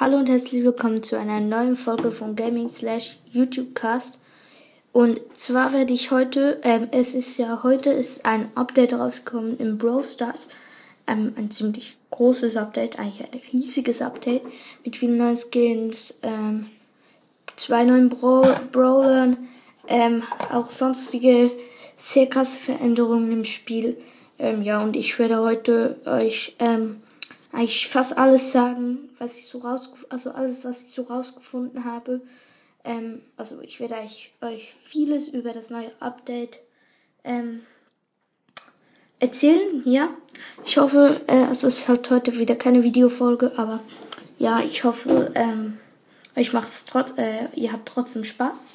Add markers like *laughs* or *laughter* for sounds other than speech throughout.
Hallo und herzlich willkommen zu einer neuen Folge von Gaming slash YouTube Cast. Und zwar werde ich heute, ähm, es ist ja heute ist ein Update rausgekommen im Brawl Stars. Ähm, ein ziemlich großes Update, eigentlich ein riesiges Update mit vielen neuen Skins, ähm, zwei neuen Brawl Brawlern, ähm, auch sonstige sehr krasse Veränderungen im Spiel. Ähm, ja, und ich werde heute euch ähm, eigentlich fast alles sagen, was ich so raus, also alles, was ich so rausgefunden habe. Ähm, also ich werde euch, euch vieles über das neue Update ähm, erzählen. Ja, ich hoffe, äh, also es ist halt heute wieder keine Videofolge, aber ja, ich hoffe, ähm, euch macht es trotz, äh, ihr habt trotzdem Spaß.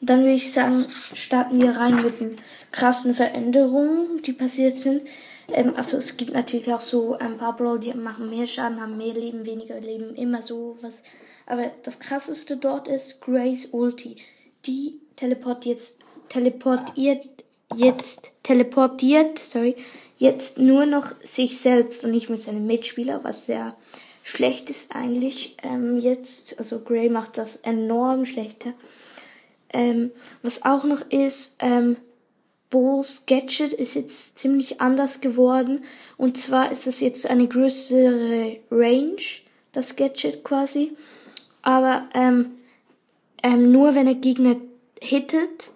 Und dann würde ich sagen, starten wir rein mit den krassen Veränderungen, die passiert sind. Ähm, also es gibt natürlich auch so ein paar Brawl, die machen mehr Schaden, haben mehr Leben, weniger Leben, immer so was. Aber das krasseste dort ist Grace Ulti. Die teleportiert, teleportiert jetzt, teleportiert, sorry, jetzt nur noch sich selbst und nicht mehr seine Mitspieler, was sehr schlecht ist eigentlich ähm, jetzt. Also Gray macht das enorm schlechter. Ähm, was auch noch ist, ähm, Bo's Gadget ist jetzt ziemlich anders geworden. Und zwar ist es jetzt eine größere Range, das Gadget quasi. Aber ähm, ähm, nur wenn er Gegner hittet,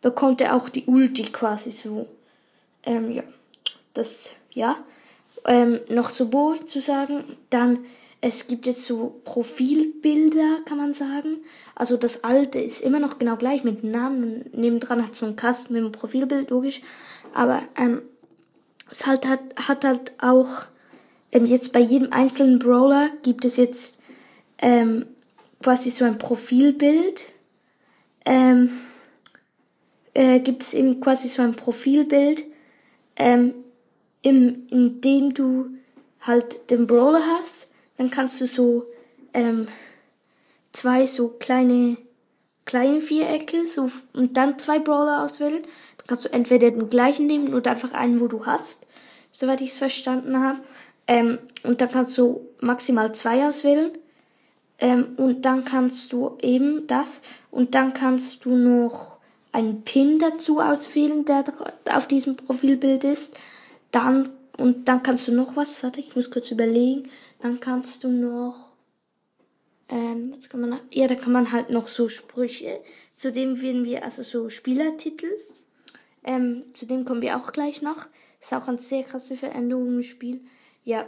bekommt er auch die Ulti quasi so. Ähm, ja, das, ja. Ähm, noch zu Bo zu sagen, dann es gibt jetzt so Profilbilder, kann man sagen. Also das alte ist immer noch genau gleich mit Namen nebendran hat so ein Kasten mit einem Profilbild, logisch. Aber ähm, es halt hat, hat halt auch ähm, jetzt bei jedem einzelnen Brawler gibt es jetzt ähm, quasi so ein Profilbild. Ähm, äh, gibt es eben quasi so ein Profilbild, ähm, im, in dem du halt den Brawler hast dann kannst du so ähm, zwei so kleine kleine Vierecke so und dann zwei Brawler auswählen. Dann kannst du entweder den gleichen nehmen oder einfach einen, wo du hast, soweit ich es verstanden habe. Ähm, und dann kannst du maximal zwei auswählen. Ähm, und dann kannst du eben das und dann kannst du noch einen Pin dazu auswählen, der auf diesem Profilbild ist. Dann und dann kannst du noch was, warte, ich muss kurz überlegen. Dann kannst du noch, ähm, was kann man, ja, da kann man halt noch so Sprüche. Zudem werden wir, also so Spielertitel. Ähm, zu dem kommen wir auch gleich noch. Ist auch eine sehr krasse Veränderung im Spiel. Ja,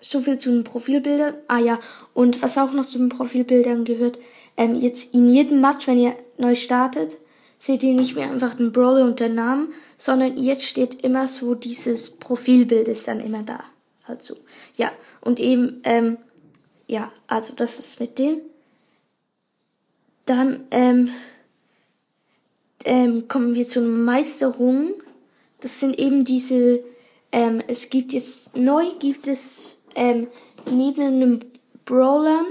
so viel zu den Profilbildern. Ah ja, und was auch noch zu den Profilbildern gehört, ähm, jetzt in jedem Match, wenn ihr neu startet, seht ihr nicht mehr einfach den Brawler und den Namen, sondern jetzt steht immer so dieses Profilbild ist dann immer da. Also, ja, und eben, ähm, ja, also das ist mit dem. Dann ähm, ähm, kommen wir zur Meisterung. Das sind eben diese, ähm, es gibt jetzt, neu gibt es ähm, neben den Brawlern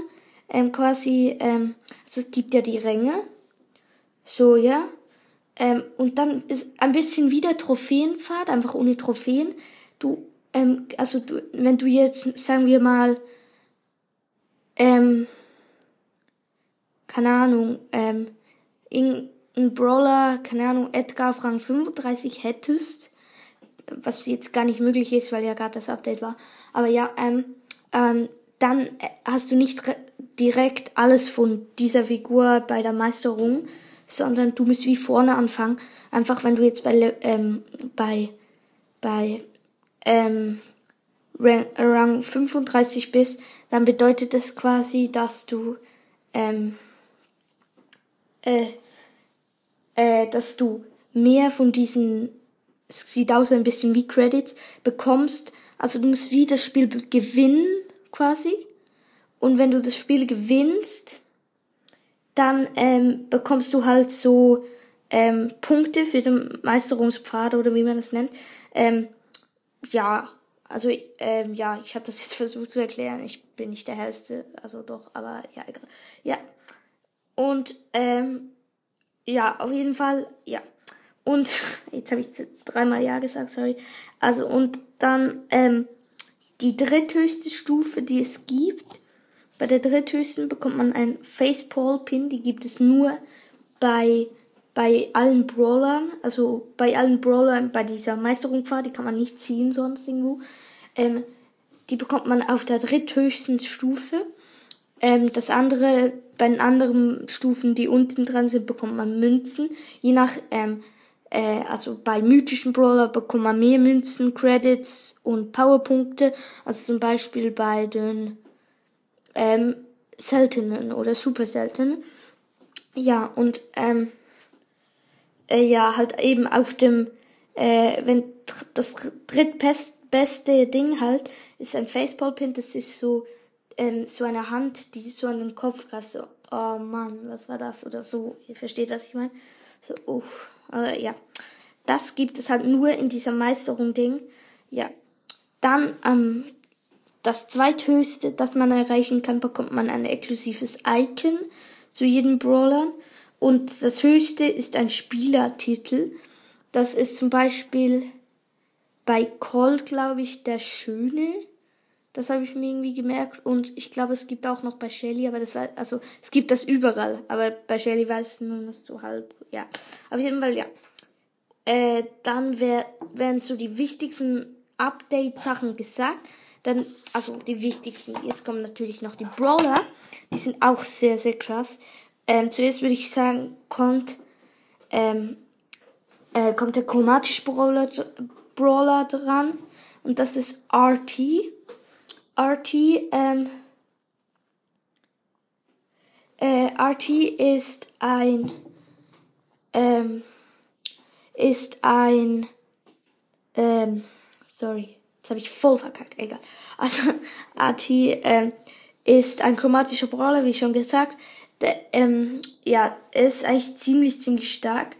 ähm, quasi, ähm, also es gibt ja die Ränge. So, ja. Ähm, und dann ist ein bisschen wieder Trophäenfahrt, einfach ohne Trophäen. Du, ähm, also du, wenn du jetzt, sagen wir mal, ähm, keine Ahnung, ähm, irgendein Brawler, keine Ahnung, Edgar auf Rang 35 hättest, was jetzt gar nicht möglich ist, weil ja gerade das Update war. Aber ja, ähm, ähm, dann hast du nicht direkt alles von dieser Figur bei der Meisterung, sondern du musst wie vorne anfangen. Einfach wenn du jetzt bei ähm, bei bei ähm, Rang 35 bist, dann bedeutet das quasi, dass du ähm, äh, äh, dass du mehr von diesen es sieht aus ein bisschen wie Credits bekommst. Also du musst wie das Spiel gewinnen quasi. Und wenn du das Spiel gewinnst, dann ähm, bekommst du halt so ähm, Punkte für den Meisterungspfad oder wie man das nennt. Ähm, ja, also ähm, ja, ich habe das *laughs* jetzt versucht zu erklären. Ich bin nicht der hellste, also doch, aber ja, egal. Ja. Und ähm, ja, auf jeden Fall, ja. Und *laughs* jetzt habe ich dreimal ja gesagt, sorry. Also und dann ähm, die dritthöchste Stufe, die es gibt, bei der dritthöchsten bekommt man ein Facepal-Pin. Die gibt es nur bei, bei allen Brawlern. Also bei allen Brawlern bei dieser Meisterungsfahrt. Die kann man nicht ziehen sonst irgendwo. Ähm, die bekommt man auf der dritthöchsten Stufe. Ähm, das andere, bei den anderen Stufen, die unten dran sind, bekommt man Münzen. Je nach, ähm, äh, also bei mythischen Brawler bekommt man mehr Münzen, Credits und Powerpunkte. Also zum Beispiel bei den ähm, seltenen oder super seltenen. Ja, und ähm, äh, ja, halt eben auf dem, äh, wenn das drittbeste Ding halt ist ein Facepal-Pin, das ist so, ähm, so eine Hand, die so an den Kopf greift, so, oh Mann, was war das? Oder so, ihr versteht, was ich meine? So, uff, äh, ja. Das gibt es halt nur in dieser Meisterung-Ding. Ja. Dann, ähm, das zweithöchste, das man erreichen kann, bekommt man ein exklusives Icon zu jedem Brawler. Und das höchste ist ein Spielertitel. Das ist zum Beispiel bei Colt, glaube ich, der Schöne. Das habe ich mir irgendwie gemerkt. Und ich glaube, es gibt auch noch bei Shelly, aber das war, also, es gibt das überall. Aber bei Shelly weiß ich nur noch so halb, ja. Auf jeden Fall, ja. Äh, dann wär, werden so die wichtigsten Update-Sachen gesagt. Dann, also die wichtigsten. Jetzt kommen natürlich noch die Brawler. Die sind auch sehr, sehr krass. Ähm, zuerst würde ich sagen, kommt, ähm, äh, kommt der chromatische Brawler, Brawler dran. Und das ist RT. RT, ähm, äh, RT ist ein, ähm, ist ein, ähm, sorry, jetzt habe ich voll verkackt, egal. Also, *laughs* RT, ähm, ist ein chromatischer Brawler, wie schon gesagt. Der, ähm, ja, ist eigentlich ziemlich, ziemlich stark.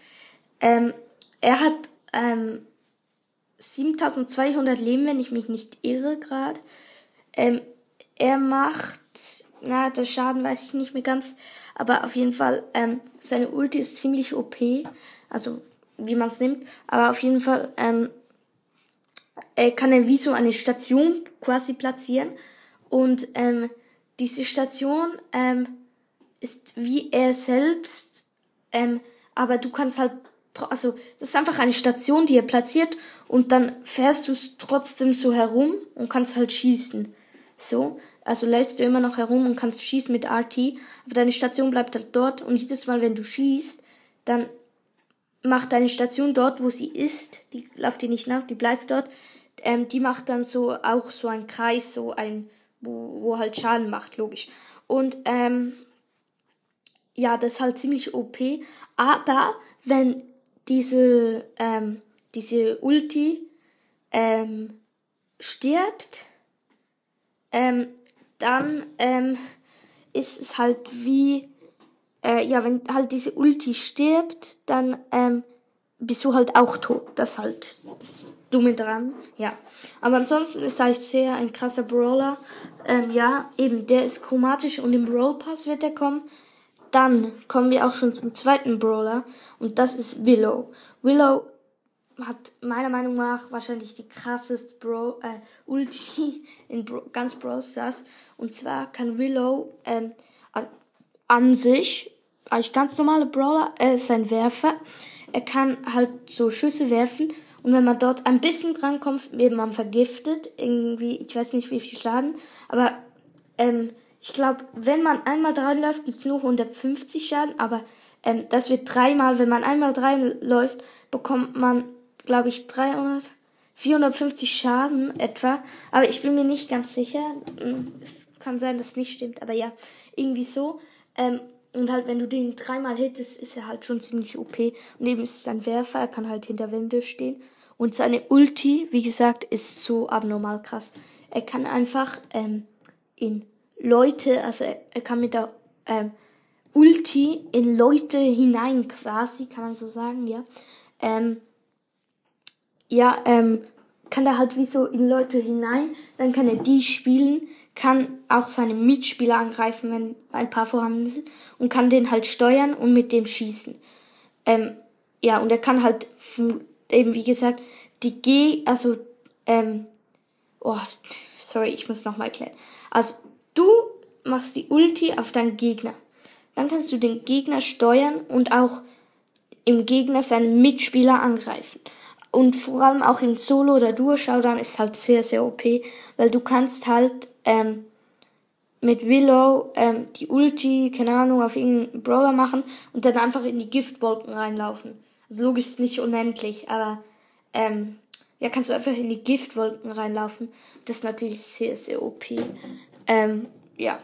Ähm, er hat, ähm, 7200 Leben, wenn ich mich nicht irre gerade. Ähm, er macht, na, der Schaden weiß ich nicht mehr ganz, aber auf jeden Fall, ähm, seine Ulti ist ziemlich OP, also wie man es nimmt, aber auf jeden Fall, ähm, er kann er wie so eine Station quasi platzieren. Und ähm, diese Station ähm, ist wie er selbst, ähm, aber du kannst halt also das ist einfach eine Station, die er platziert und dann fährst du trotzdem so herum und kannst halt schießen. So, also lässt du immer noch herum und kannst schießen mit RT, aber deine Station bleibt halt dort und jedes Mal, wenn du schießt, dann macht deine Station dort, wo sie ist, die läuft dir nicht nach, die bleibt dort, ähm, die macht dann so auch so ein Kreis, so ein, wo, wo halt Schaden macht, logisch. Und ähm, ja, das ist halt ziemlich OP. Aber wenn diese, ähm, diese Ulti ähm, stirbt, ähm, dann ähm, ist es halt wie, äh, ja, wenn halt diese Ulti stirbt, dann ähm, bist du halt auch tot. Das halt das Dumme dran, ja. Aber ansonsten ist sehr ein krasser Brawler. Ähm, ja, eben, der ist chromatisch und im Brawl Pass wird er kommen. Dann kommen wir auch schon zum zweiten Brawler und das ist Willow. Willow hat meiner Meinung nach wahrscheinlich die krasseste Bro äh, Ulti *laughs* in Bro ganz Brawl Stars. Und zwar kann Willow ähm, an sich, als ganz normale Brawler, er ist ein Werfer. Er kann halt so Schüsse werfen und wenn man dort ein bisschen drankommt, wird man vergiftet. Irgendwie, ich weiß nicht wie viel Schaden, aber ähm, ich glaube, wenn man einmal dran läuft, gibt's nur 150 Schaden, aber ähm, das wird dreimal, wenn man einmal dran läuft, bekommt man, glaube ich, 300, 450 Schaden etwa. Aber ich bin mir nicht ganz sicher. Es kann sein, dass es nicht stimmt, aber ja, irgendwie so. Ähm, und halt, wenn du den dreimal hittest, ist er halt schon ziemlich OP. Und eben ist es ein Werfer, er kann halt hinter Wände stehen. Und seine Ulti, wie gesagt, ist so abnormal krass. Er kann einfach ähm, in Leute, also er, er kann mit der ähm, Ulti in Leute hinein quasi, kann man so sagen, ja. Ähm, ja, ähm, kann er halt wie so in Leute hinein, dann kann er die spielen, kann auch seine Mitspieler angreifen, wenn ein paar vorhanden sind, und kann den halt steuern und mit dem schießen. Ähm, ja, und er kann halt eben wie gesagt die G, also ähm, oh, sorry, ich muss nochmal erklären. Also Du machst die Ulti auf deinen Gegner. Dann kannst du den Gegner steuern und auch im Gegner seinen Mitspieler angreifen. Und vor allem auch im Solo- oder Duo-Showdown ist halt sehr, sehr OP, weil du kannst halt ähm, mit Willow ähm, die Ulti, keine Ahnung, auf irgendeinen Brawler machen und dann einfach in die Giftwolken reinlaufen. Also logisch ist nicht unendlich, aber ähm, ja, kannst du einfach in die Giftwolken reinlaufen. Das ist natürlich sehr, sehr OP. Ähm, ja.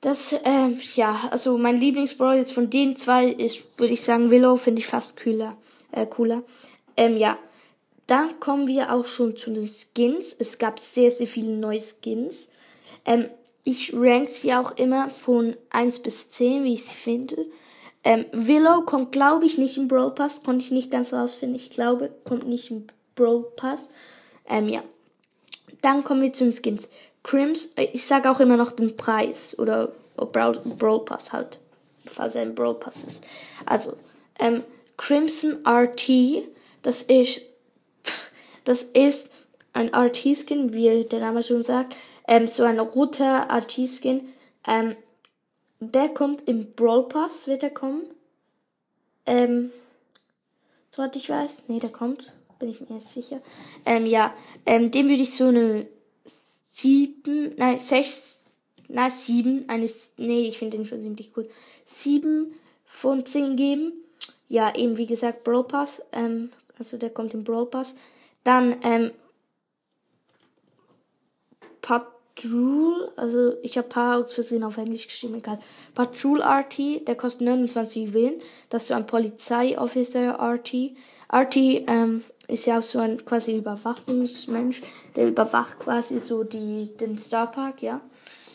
Das, ähm, ja, also mein Lieblingsbrawl jetzt von den zwei ist, würde ich sagen, Willow finde ich fast cooler. Äh, cooler. Ähm, ja. Dann kommen wir auch schon zu den Skins. Es gab sehr, sehr viele neue Skins. Ähm, ich rank sie auch immer von 1 bis 10, wie ich sie finde. Ähm, Willow kommt, glaube ich, nicht im Brawl Pass. Konnte ich nicht ganz rausfinden. Ich glaube, kommt nicht im Brawl Pass. Ähm, ja. Dann kommen wir zu den Skins. Crims, äh, ich sage auch immer noch den Preis oder Brawl, Brawl Pass halt, falls er ein Brawl Pass ist. Also, ähm, Crimson RT, das ist, *laughs* das ist ein RT-Skin, wie der Name schon sagt, ähm, so ein roter RT-Skin, ähm, der kommt im Brawl Pass, wird er kommen. Ähm, soweit ich weiß, nee, der kommt, bin ich mir jetzt sicher. Ähm, ja, ähm, dem würde ich so eine sieben, nein, sechs, na, sieben, eines, nee, ich finde den schon ziemlich gut. Sieben von zehn geben. Ja, eben wie gesagt, Brawl Pass, ähm, also der kommt im Brawl Pass. Dann, ähm, Patrol, also ich habe paar aus Versehen auf Englisch geschrieben, egal. Patrol RT, der kostet 29 Juwelen. Das ist so ein Polizei-Officer RT. RT, ähm, ist ja auch so ein quasi Überwachungsmensch, der überwacht quasi so die, den Starpark, ja.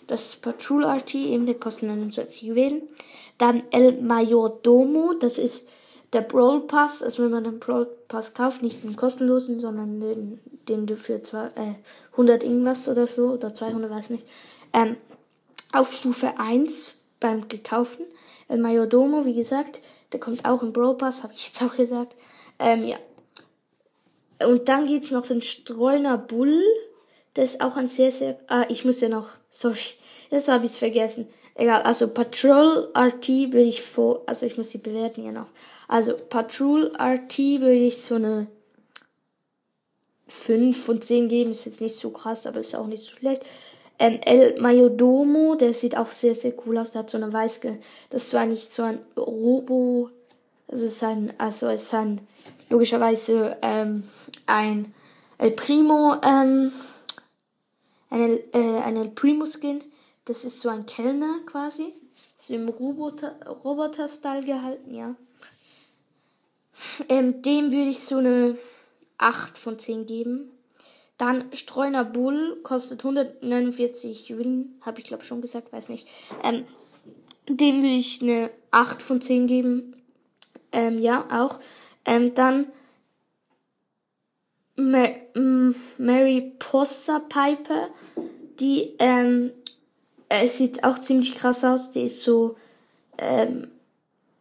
Das Patrol RT, eben, der kostet 29 Juwelen. Dann El Mayordomo, das ist der Brawl Pass, also wenn man den Brawl Pass kauft, nicht den kostenlosen, sondern den, den du für zwei, äh, 100 irgendwas oder so, oder 200, weiß nicht, ähm, auf Stufe 1 beim gekauften. El Mayordomo, wie gesagt, der kommt auch im Brawl Pass, habe ich jetzt auch gesagt. Ähm, ja, und dann geht's noch den Streuner Bull. Das ist auch ein sehr, sehr. Ah, ich muss ja noch. Sorry. Jetzt habe ich's vergessen. Egal. Also Patrol RT würde ich vor. Also ich muss die bewerten ja noch. Also Patrol RT würde ich so eine 5 von 10 geben. Ist jetzt nicht so krass, aber ist auch nicht so schlecht. Ähm, El Mayodomo, der sieht auch sehr, sehr cool aus. Der hat so eine weiße. Das ist zwar nicht so ein Robo. Also ist ein. Also ist ein logischerweise ähm, ein El Primo, ähm, ein, äh, ein El Primo Skin. Das ist so ein Kellner quasi. So im Roboter-Style gehalten, ja. Ähm, dem würde ich so eine 8 von 10 geben. Dann Streuner Bull kostet 149 Juwelen, habe ich glaube schon gesagt, weiß nicht. Ähm, dem würde ich eine 8 von 10 geben. Ähm, ja, auch. Ähm, dann Ma Mary Possa Piper, die ähm, äh, sieht auch ziemlich krass aus. Die ist so, ähm,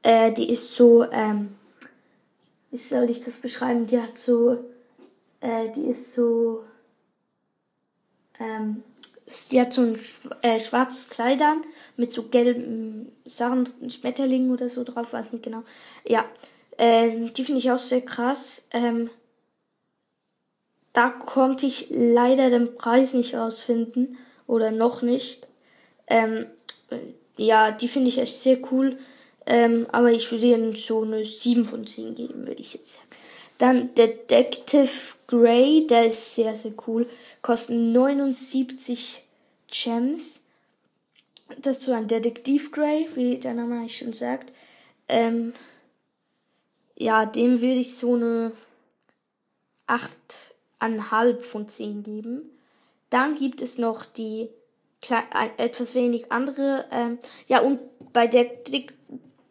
äh, die ist so, ähm, wie soll ich das beschreiben? Die hat so, äh, die ist so, ähm, die hat so ein äh, schwarzes Kleid an mit so gelben Sachen, Schmetterlingen oder so drauf, weiß nicht genau. Ja, ähm, die finde ich auch sehr krass. Ähm, da konnte ich leider den Preis nicht rausfinden oder noch nicht. Ähm, ja, die finde ich echt sehr cool. Ähm, aber ich würde ihnen so eine 7 von 10 geben, würde ich jetzt sagen. Dann Detective Grey, der ist sehr, sehr cool. Kostet 79 Gems. Das ist so ein Detektiv Grey, wie der Name eigentlich schon sagt. Ähm, ja, dem würde ich so eine 8,5 von 10 geben. Dann gibt es noch die etwas wenig andere. Ähm, ja, und bei Detective,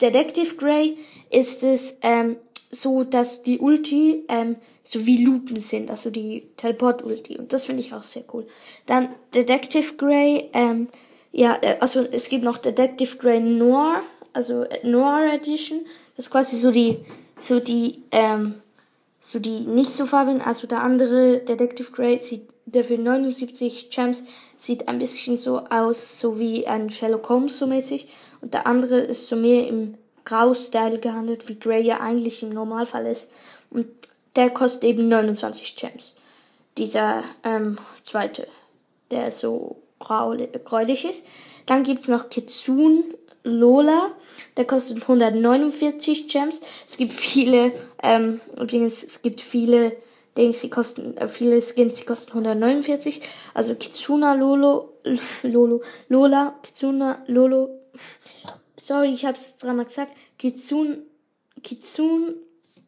Detective Grey ist es ähm, so, dass die Ulti ähm, so wie Lupen sind, also die Teleport-Ulti. Und das finde ich auch sehr cool. Dann Detective Grey, ähm, ja, äh, also es gibt noch Detective Grey Noir, also äh, Noir Edition. Das ist quasi so die so die, ähm, so die nicht so farbigen. Also der andere Detective Grey sieht, der für 79 Gems sieht ein bisschen so aus, so wie ein Sherlock Holmes so mäßig. Und der andere ist so mehr im Grau-Style gehandelt, wie Grey ja eigentlich im Normalfall ist. Und der kostet eben 29 Gems. Dieser ähm, zweite, der so gräulich ist. Dann gibt's noch Kitsune Lola, der kostet 149 Gems. Es gibt viele, ähm, übrigens, es gibt viele Dings, die kosten, äh, viele Skins, die kosten 149. Also Kitsuna Lolo, *laughs* Lolo, Lola, Kitsuna Lolo. Sorry, ich habe es dreimal gesagt. Kitsun, Kitsun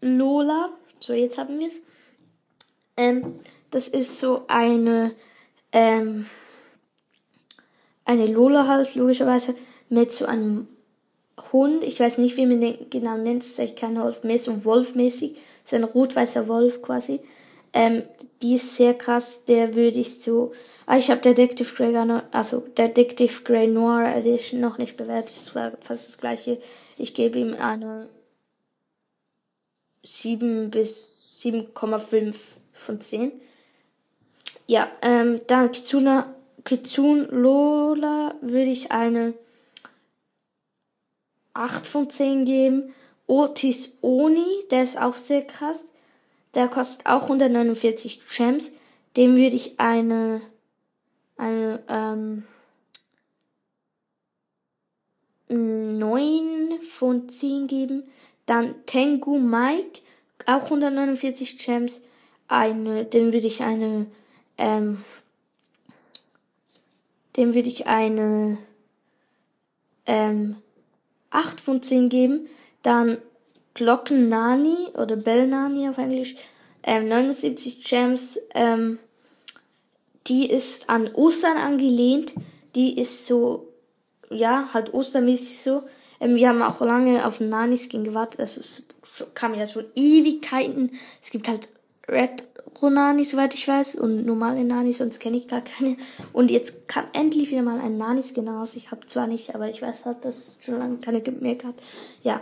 Lola. So, jetzt haben wir es. Ähm, das ist so eine, ähm, eine Lola halt, logischerweise mit so einem Hund. Ich weiß nicht, wie man den genau nennt. Ist echt kein Wolf, mehr so Wolfmäßig. ist ein rot-weißer Wolf quasi. Ähm, die ist sehr krass. Der würde ich so. Ah, ich habe Detective Grey noch, also Detective Grey Noir Edition noch nicht bewertet. Das war fast das gleiche. Ich gebe ihm eine 7 bis 7,5 von 10. Ja, ähm, dann Kitsuna, Kitsune Lola würde ich eine 8 von 10 geben. Otis Oni, der ist auch sehr krass. Der kostet auch 149 Gems. Dem würde ich eine, eine, ähm, 9 von 10 geben. Dann Tengu Mike, auch 149 Gems. Eine, dem würde ich eine, ähm, dem würde ich eine, ähm, 8 von 10 geben. Dann Glocken Nani oder Bell Nani auf Englisch, ähm, 79 Gems. Ähm, die ist an Ostern angelehnt. Die ist so, ja, halt ostermäßig so. Ähm, wir haben auch lange auf Nani-Skin gewartet. Also es kam ja schon Ewigkeiten. Es gibt halt Red Ronani, soweit ich weiß, und normale Nani, sonst kenne ich gar keine. Und jetzt kam endlich wieder mal ein Nani-Skin raus. Ich habe zwar nicht, aber ich weiß halt, dass es schon lange keine mehr gab. Ja,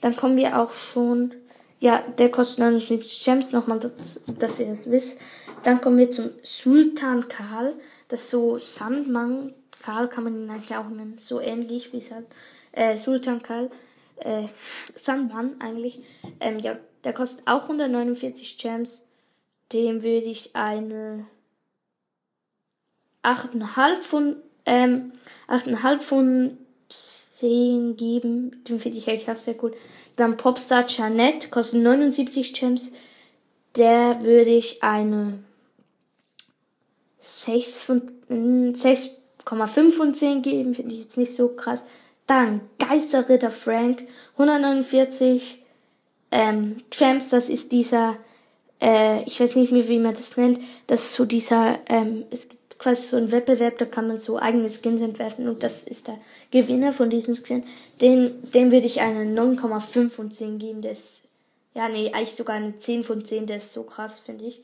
dann kommen wir auch schon. Ja, der kostet 79 Gems, nochmal, dass, ihr das wisst. Dann kommen wir zum Sultan Karl. Das ist so Sandmann. Karl kann man ihn eigentlich auch nennen. So ähnlich wie es halt. Äh, Sultan Karl. Äh, Sandmann eigentlich. Ähm, ja, der kostet auch 149 Gems dem würde ich eine 8,5 von, ähm, 8,5 von 10 geben. Den finde ich eigentlich auch sehr gut. Dann Popstar Janet, kostet 79 Gems. Der würde ich eine 6 von, 6,5 hm, von 10 geben. Finde ich jetzt nicht so krass. Dann Geisterritter Frank, 149 ähm, Gems. Das ist dieser äh, ich weiß nicht mehr, wie man das nennt, das ist so dieser, ähm, es gibt quasi so ein Wettbewerb, da kann man so eigene Skins entwerfen und das ist der Gewinner von diesem Skin. Den, dem würde ich eine 9,5 von 10 geben, der ist, ja, nee, eigentlich sogar eine 10 von 10, der ist so krass, finde ich.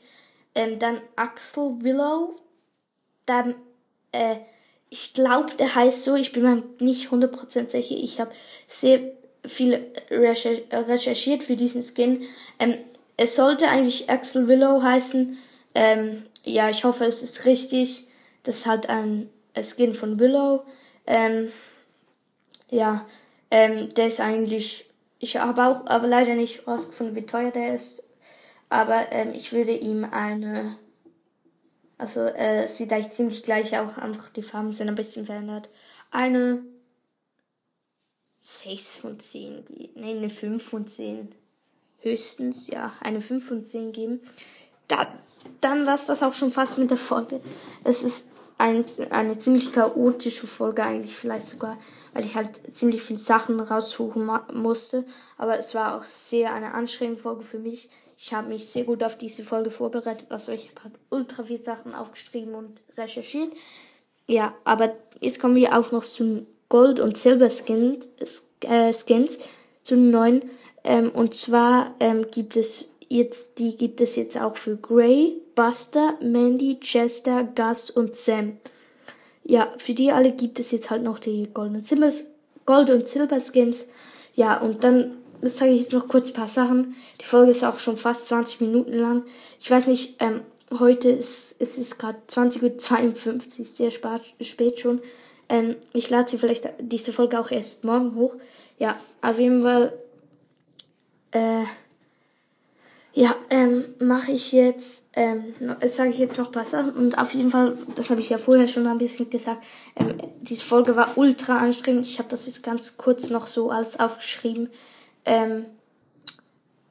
Ähm, dann Axel Willow, dann, äh, ich glaube, der heißt so, ich bin mir nicht 100% sicher, ich habe sehr viel recherchiert für diesen Skin. Ähm, es sollte eigentlich Axel Willow heißen. Ähm, ja, ich hoffe, es ist richtig. Das ist halt ein Skin von Willow. Ähm, ja, ähm, der ist eigentlich. Ich habe auch, aber leider nicht rausgefunden, wie teuer der ist. Aber ähm, ich würde ihm eine. Also, äh, sieht eigentlich ziemlich gleich auch. Einfach die Farben sind ein bisschen verändert. Eine 6 von 10. Nee, eine 5 von 10 höchstens ja eine 5 von 10 geben. Da, dann war es das auch schon fast mit der Folge. Es ist ein, eine ziemlich chaotische Folge eigentlich vielleicht sogar, weil ich halt ziemlich viele Sachen raussuchen musste. Aber es war auch sehr eine anstrengende Folge für mich. Ich habe mich sehr gut auf diese Folge vorbereitet. Also ich habe ultra viele Sachen aufgeschrieben und recherchiert. Ja, aber jetzt kommen wir auch noch zu Gold- und Silber-Skins, äh, Skins, zu neuen. Ähm, und zwar ähm, gibt es jetzt, die gibt es jetzt auch für Gray, Buster, Mandy, Chester, Gus und Sam. Ja, für die alle gibt es jetzt halt noch die Gold- und, Silber, Gold und Silber Skins. Ja, und dann zeige ich jetzt noch kurz ein paar Sachen. Die Folge ist auch schon fast 20 Minuten lang. Ich weiß nicht, ähm, heute ist es ist gerade 20.52 Uhr, sehr spät, spät schon. Ähm, ich lade sie vielleicht diese Folge auch erst morgen hoch. Ja, auf jeden Fall. Äh, ja, ähm, mache ich jetzt, ähm, sage ich jetzt noch ein paar Sachen und auf jeden Fall, das habe ich ja vorher schon ein bisschen gesagt, ähm, diese Folge war ultra anstrengend. Ich habe das jetzt ganz kurz noch so alles aufgeschrieben. Ähm,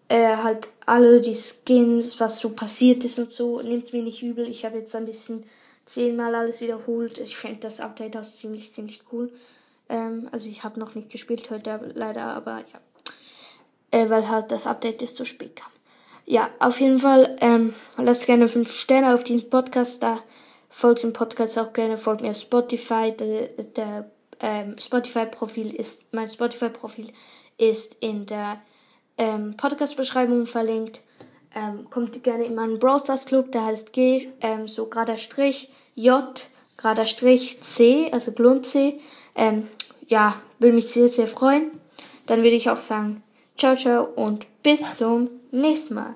äh, halt alle die Skins, was so passiert ist und so, nimmt's mir nicht übel. Ich habe jetzt ein bisschen zehnmal alles wiederholt. Ich finde das Update auch ziemlich, ziemlich cool. Ähm, also ich habe noch nicht gespielt heute leider, aber ja. Äh, weil halt das Update ist zu spät kam. Ja, auf jeden Fall, ähm, lasst gerne 5 Sterne auf diesen Podcast da. Folgt dem Podcast auch gerne, folgt mir auf Spotify. Der, der ähm, Spotify-Profil ist, mein Spotify-Profil ist in der ähm, Podcast-Beschreibung verlinkt. Ähm, kommt gerne in meinen Browsers Club, der heißt G, ähm, so gerader Strich, J, gerader Strich, C, also Glund C. Ähm, ja, würde mich sehr, sehr freuen. Dann würde ich auch sagen, ciao, ciao und bis zum nächsten Mal.